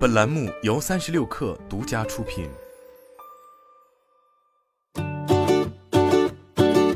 本栏目由三十六氪独家出品。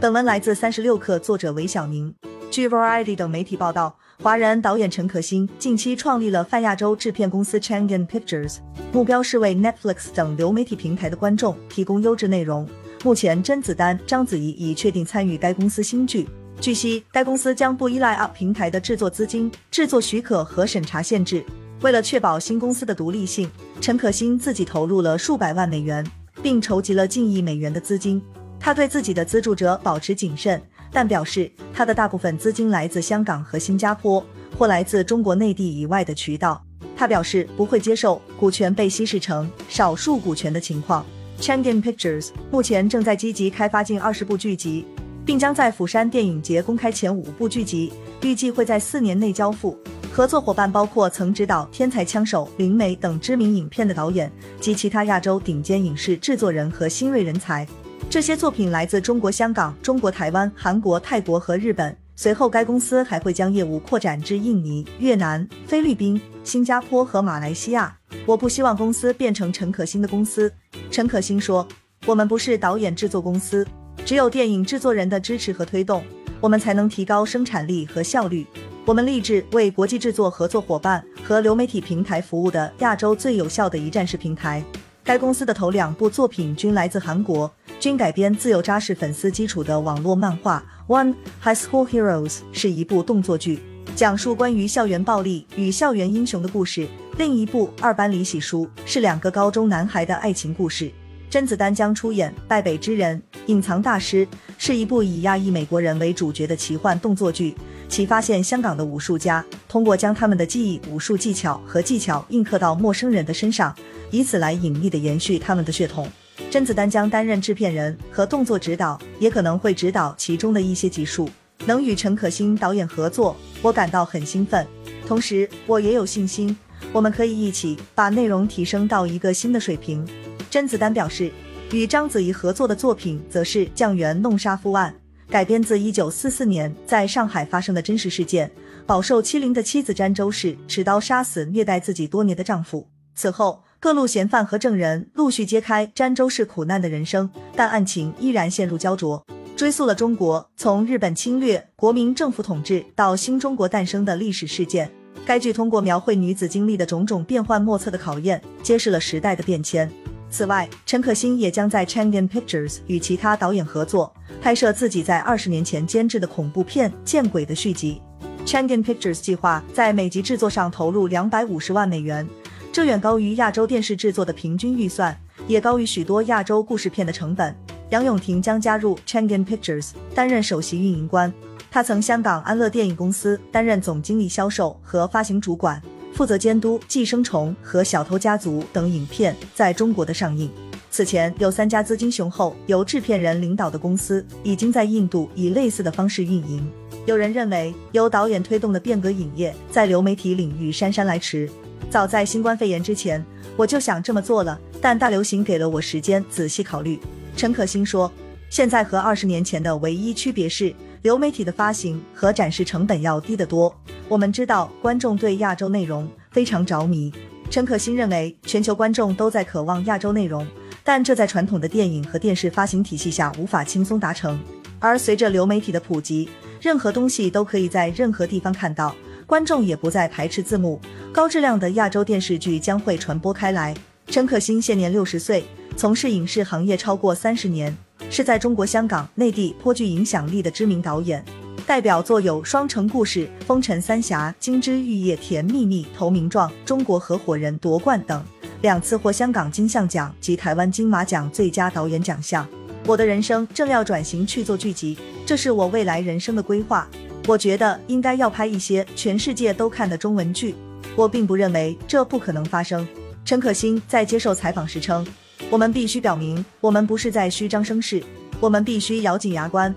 本文来自三十六氪，作者韦小宁。据 Variety 等媒体报道，华人导演陈可辛近期创立了泛亚洲制片公司 Changan Pictures，目标是为 Netflix 等流媒体平台的观众提供优质内容。目前，甄子丹、章子怡已确定参与该公司新剧。据悉，该公司将不依赖 Up 平台的制作资金、制作许可和审查限制。为了确保新公司的独立性，陈可辛自己投入了数百万美元，并筹集了近亿美元的资金。他对自己的资助者保持谨慎。但表示他的大部分资金来自香港和新加坡，或来自中国内地以外的渠道。他表示不会接受股权被稀释成少数股权的情况。Changan Pictures 目前正在积极开发近二十部剧集，并将在釜山电影节公开前五部剧集，预计会在四年内交付。合作伙伴包括曾执导《天才枪手》《灵媒》等知名影片的导演及其他亚洲顶尖影视制作人和新锐人才。这些作品来自中国香港、中国台湾、韩国、泰国和日本。随后，该公司还会将业务扩展至印尼、越南、菲律宾、新加坡和马来西亚。我不希望公司变成陈可辛的公司。陈可辛说：“我们不是导演制作公司，只有电影制作人的支持和推动，我们才能提高生产力和效率。我们立志为国际制作合作伙伴和流媒体平台服务的亚洲最有效的一站式平台。”该公司的头两部作品均来自韩国。均改编自有扎实粉丝基础的网络漫画《One High School Heroes》是一部动作剧，讲述关于校园暴力与校园英雄的故事；另一部《二班李喜书》是两个高中男孩的爱情故事。甄子丹将出演《败北之人》，隐藏大师是一部以亚裔美国人为主角的奇幻动作剧，其发现香港的武术家通过将他们的记忆、武术技巧和技巧印刻到陌生人的身上，以此来隐秘的延续他们的血统。甄子丹将担任制片人和动作指导，也可能会指导其中的一些集数。能与陈可辛导演合作，我感到很兴奋。同时，我也有信心，我们可以一起把内容提升到一个新的水平。甄子丹表示，与章子怡合作的作品则是《酱园弄杀夫案》，改编自1944年在上海发生的真实事件。饱受欺凌的妻子詹周氏持刀杀死虐待自己多年的丈夫，此后。各路嫌犯和证人陆续揭开詹州市苦难的人生，但案情依然陷入焦灼。追溯了中国从日本侵略、国民政府统治到新中国诞生的历史事件。该剧通过描绘女子经历的种种变幻莫测的考验，揭示了时代的变迁。此外，陈可辛也将在 Changan Pictures 与其他导演合作，拍摄自己在二十年前监制的恐怖片《见鬼》的续集。Changan Pictures 计划在每集制作上投入两百五十万美元。这远高于亚洲电视制作的平均预算，也高于许多亚洲故事片的成本。杨永婷将加入 Changan Pictures 担任首席运营官，他曾香港安乐电影公司担任总经理、销售和发行主管，负责监督《寄生虫》和《小偷家族》等影片在中国的上映。此前，有三家资金雄厚、由制片人领导的公司已经在印度以类似的方式运营。有人认为，由导演推动的变革影业在流媒体领域姗姗来迟。早在新冠肺炎之前，我就想这么做了，但大流行给了我时间仔细考虑。陈可辛说：“现在和二十年前的唯一区别是，流媒体的发行和展示成本要低得多。我们知道观众对亚洲内容非常着迷。”陈可辛认为，全球观众都在渴望亚洲内容，但这在传统的电影和电视发行体系下无法轻松达成。而随着流媒体的普及，任何东西都可以在任何地方看到。观众也不再排斥字幕，高质量的亚洲电视剧将会传播开来。陈可辛现年六十岁，从事影视行业超过三十年，是在中国香港、内地颇具影响力的知名导演。代表作有《双城故事》《风尘三侠》《金枝玉叶》《甜蜜蜜》《投名状》《中国合伙人》夺冠等，两次获香港金像奖及台湾金马奖最佳导演奖项。我的人生正要转型去做剧集，这是我未来人生的规划。我觉得应该要拍一些全世界都看的中文剧。我并不认为这不可能发生。陈可辛在接受采访时称：“我们必须表明，我们不是在虚张声势，我们必须咬紧牙关。